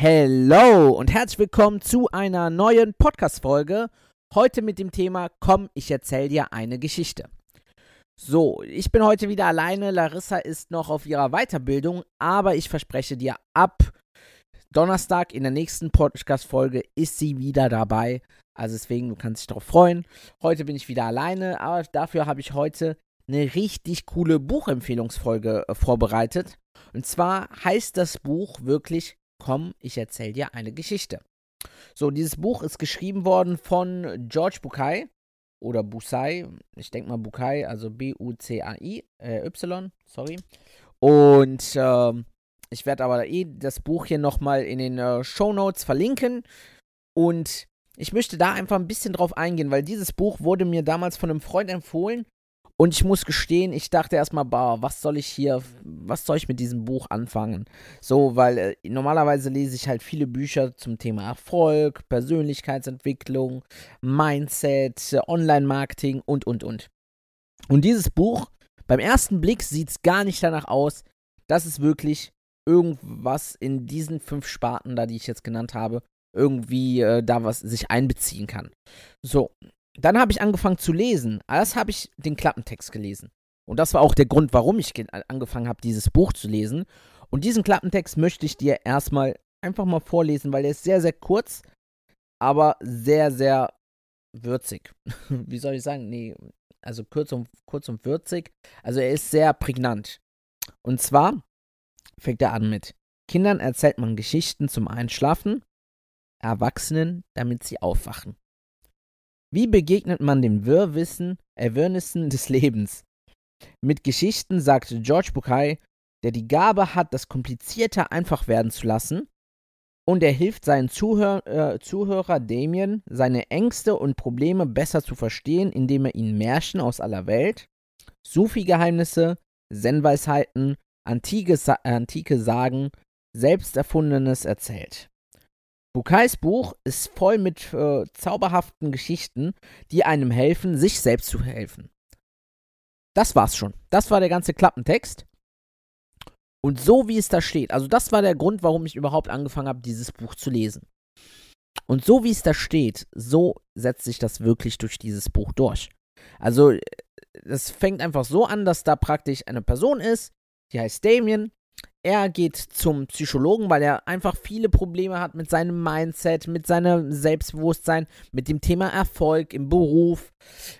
Hello und herzlich willkommen zu einer neuen Podcast-Folge. Heute mit dem Thema Komm, ich erzähl dir eine Geschichte. So, ich bin heute wieder alleine. Larissa ist noch auf ihrer Weiterbildung, aber ich verspreche dir, ab Donnerstag in der nächsten Podcast-Folge ist sie wieder dabei. Also deswegen, du kannst dich darauf freuen. Heute bin ich wieder alleine, aber dafür habe ich heute eine richtig coole Buchempfehlungsfolge äh, vorbereitet. Und zwar heißt das Buch wirklich Komm, ich erzähle dir eine Geschichte. So, dieses Buch ist geschrieben worden von George Bukai oder Busai, ich denke mal Bukai, also B-U-C-A-I, äh, Y, sorry. Und äh, ich werde aber eh das Buch hier nochmal in den äh, Show Notes verlinken. Und ich möchte da einfach ein bisschen drauf eingehen, weil dieses Buch wurde mir damals von einem Freund empfohlen und ich muss gestehen, ich dachte erstmal, boah, was soll ich hier, was soll ich mit diesem Buch anfangen? So, weil äh, normalerweise lese ich halt viele Bücher zum Thema Erfolg, Persönlichkeitsentwicklung, Mindset, Online-Marketing und, und, und. Und dieses Buch, beim ersten Blick sieht es gar nicht danach aus, dass es wirklich irgendwas in diesen fünf Sparten da, die ich jetzt genannt habe, irgendwie äh, da was sich einbeziehen kann. So, dann habe ich angefangen zu lesen. Erst habe ich den Klappentext gelesen. Und das war auch der Grund, warum ich angefangen habe, dieses Buch zu lesen. Und diesen Klappentext möchte ich dir erstmal einfach mal vorlesen, weil er ist sehr, sehr kurz, aber sehr, sehr würzig. Wie soll ich sagen? Nee, also kurz und, kurz und würzig. Also er ist sehr prägnant. Und zwar fängt er an mit Kindern erzählt man Geschichten zum Einschlafen, Erwachsenen, damit sie aufwachen. Wie begegnet man den Wirrwissen, Erwirrnissen des Lebens? Mit Geschichten, sagte George Bukai, der die Gabe hat, das Komplizierte einfach werden zu lassen, und er hilft seinen Zuhör äh, Zuhörer Damien, seine Ängste und Probleme besser zu verstehen, indem er ihnen Märchen aus aller Welt, Sufi-Geheimnisse, Zen-Weisheiten, antike, Sa antike Sagen, selbsterfundenes erzählt. Bukais Buch ist voll mit äh, zauberhaften Geschichten, die einem helfen, sich selbst zu helfen. Das war's schon. Das war der ganze Klappentext. Und so wie es da steht, also das war der Grund, warum ich überhaupt angefangen habe, dieses Buch zu lesen. Und so wie es da steht, so setzt sich das wirklich durch dieses Buch durch. Also, es fängt einfach so an, dass da praktisch eine Person ist, die heißt Damien, er geht zum Psychologen, weil er einfach viele Probleme hat mit seinem Mindset, mit seinem Selbstbewusstsein, mit dem Thema Erfolg im Beruf.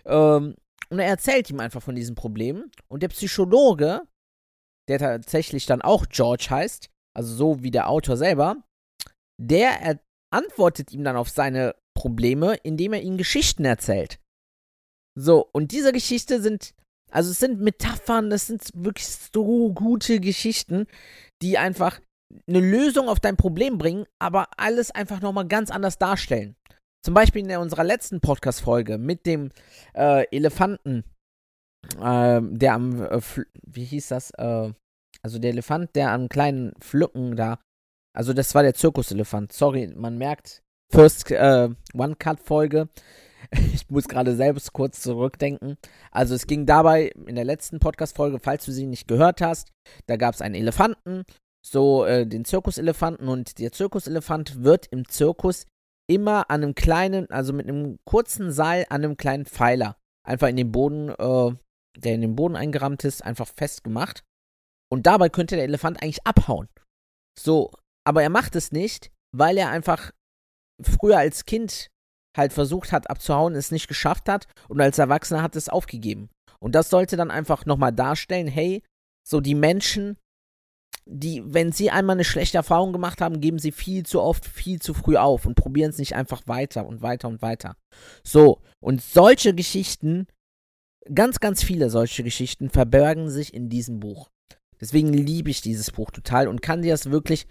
Ähm, und er erzählt ihm einfach von diesen Problemen. Und der Psychologe, der tatsächlich dann auch George heißt, also so wie der Autor selber, der antwortet ihm dann auf seine Probleme, indem er ihm Geschichten erzählt. So, und diese Geschichten sind also es sind Metaphern, das sind wirklich so gute Geschichten, die einfach eine Lösung auf dein Problem bringen, aber alles einfach nochmal ganz anders darstellen. Zum Beispiel in unserer letzten Podcast-Folge mit dem äh, Elefanten, äh, der am, äh, wie hieß das, äh, also der Elefant, der an kleinen Pflücken da, also das war der Zirkuselefant, sorry, man merkt, First äh, One-Cut-Folge, Ich muss gerade selbst kurz zurückdenken. Also es ging dabei in der letzten Podcast-Folge, falls du sie nicht gehört hast, da gab es einen Elefanten, so äh, den Zirkuselefanten und der Zirkuselefant wird im Zirkus immer an einem kleinen, also mit einem kurzen Seil an einem kleinen Pfeiler, einfach in den Boden, äh, der in den Boden eingerammt ist, einfach festgemacht. Und dabei könnte der Elefant eigentlich abhauen. So, aber er macht es nicht, weil er einfach früher als Kind halt versucht hat abzuhauen, es nicht geschafft hat und als Erwachsener hat es aufgegeben. Und das sollte dann einfach nochmal darstellen, hey, so die Menschen, die, wenn sie einmal eine schlechte Erfahrung gemacht haben, geben sie viel zu oft, viel zu früh auf und probieren es nicht einfach weiter und weiter und weiter. So, und solche Geschichten ganz, ganz viele solche Geschichten verbergen sich in diesem Buch. Deswegen liebe ich dieses Buch total und kann dir das wirklich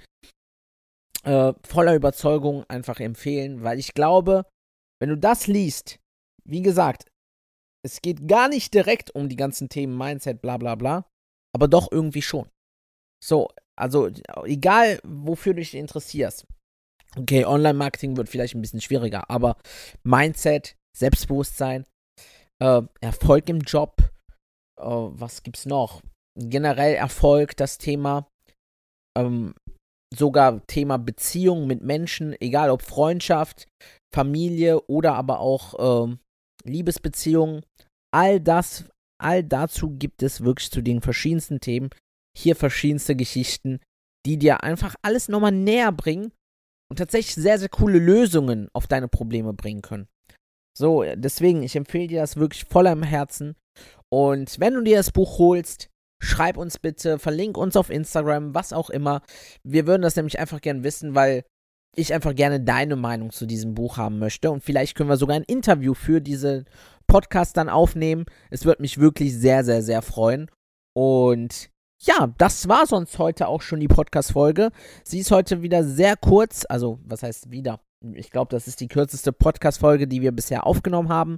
äh, voller Überzeugung einfach empfehlen, weil ich glaube, wenn du das liest, wie gesagt, es geht gar nicht direkt um die ganzen Themen Mindset, bla bla bla, aber doch irgendwie schon. So, also egal, wofür du dich interessierst. Okay, Online-Marketing wird vielleicht ein bisschen schwieriger, aber Mindset, Selbstbewusstsein, äh, Erfolg im Job, äh, was gibt's noch? Generell Erfolg, das Thema, ähm, sogar Thema Beziehung mit Menschen, egal ob Freundschaft, Familie oder aber auch äh, Liebesbeziehungen, all das, all dazu gibt es wirklich zu den verschiedensten Themen hier verschiedenste Geschichten, die dir einfach alles nochmal näher bringen und tatsächlich sehr, sehr coole Lösungen auf deine Probleme bringen können. So, deswegen, ich empfehle dir das wirklich voller im Herzen. Und wenn du dir das Buch holst, schreib uns bitte, verlink uns auf Instagram, was auch immer. Wir würden das nämlich einfach gerne wissen, weil ich einfach gerne deine Meinung zu diesem Buch haben möchte. Und vielleicht können wir sogar ein Interview für diese Podcast dann aufnehmen. Es würde mich wirklich sehr, sehr, sehr freuen. Und ja, das war sonst heute auch schon die Podcast-Folge. Sie ist heute wieder sehr kurz. Also, was heißt wieder? Ich glaube, das ist die kürzeste Podcast-Folge, die wir bisher aufgenommen haben.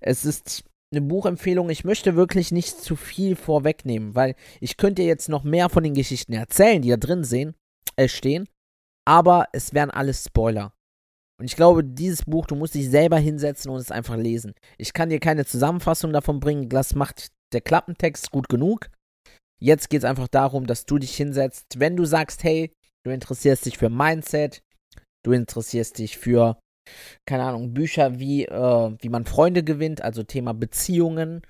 Es ist eine Buchempfehlung. Ich möchte wirklich nicht zu viel vorwegnehmen, weil ich könnte jetzt noch mehr von den Geschichten erzählen, die da drin sehen, äh, stehen. Aber es wären alles Spoiler. Und ich glaube, dieses Buch, du musst dich selber hinsetzen und es einfach lesen. Ich kann dir keine Zusammenfassung davon bringen. Das macht der Klappentext gut genug. Jetzt geht es einfach darum, dass du dich hinsetzt. Wenn du sagst, hey, du interessierst dich für Mindset, du interessierst dich für, keine Ahnung, Bücher wie, äh, wie man Freunde gewinnt, also Thema Beziehungen,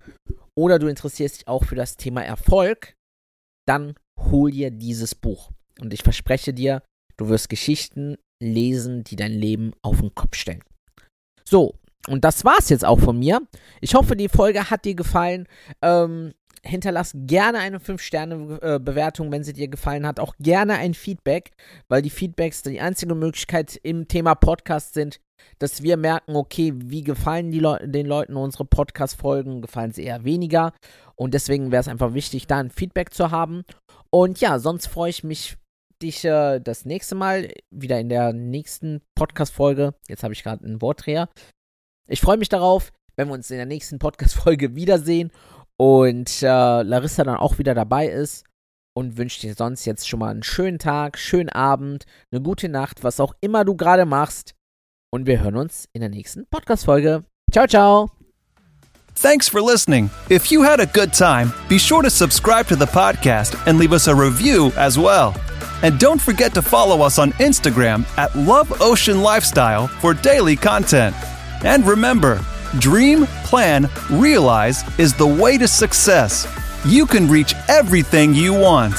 oder du interessierst dich auch für das Thema Erfolg, dann hol dir dieses Buch. Und ich verspreche dir, du wirst Geschichten lesen, die dein Leben auf den Kopf stellen. So, und das war's jetzt auch von mir. Ich hoffe, die Folge hat dir gefallen. Ähm, hinterlass gerne eine 5-Sterne-Bewertung, wenn sie dir gefallen hat. Auch gerne ein Feedback, weil die Feedbacks die einzige Möglichkeit im Thema Podcast sind, dass wir merken, okay, wie gefallen Le den Leuten unsere Podcast-Folgen, gefallen sie eher weniger. Und deswegen wäre es einfach wichtig, da ein Feedback zu haben. Und ja, sonst freue ich mich, dich äh, das nächste Mal wieder in der nächsten Podcast-Folge. Jetzt habe ich gerade einen Wortdreher. Ich freue mich darauf, wenn wir uns in der nächsten Podcast-Folge wiedersehen und äh, Larissa dann auch wieder dabei ist und wünsche dir sonst jetzt schon mal einen schönen Tag, schönen Abend, eine gute Nacht, was auch immer du gerade machst. Und wir hören uns in der nächsten Podcast-Folge. Ciao, ciao. Thanks for listening. If you had a good time, be sure to subscribe to the podcast and leave us a review as well. And don't forget to follow us on Instagram at Love Ocean Lifestyle for daily content. And remember, Dream, plan, realize is the way to success. You can reach everything you want.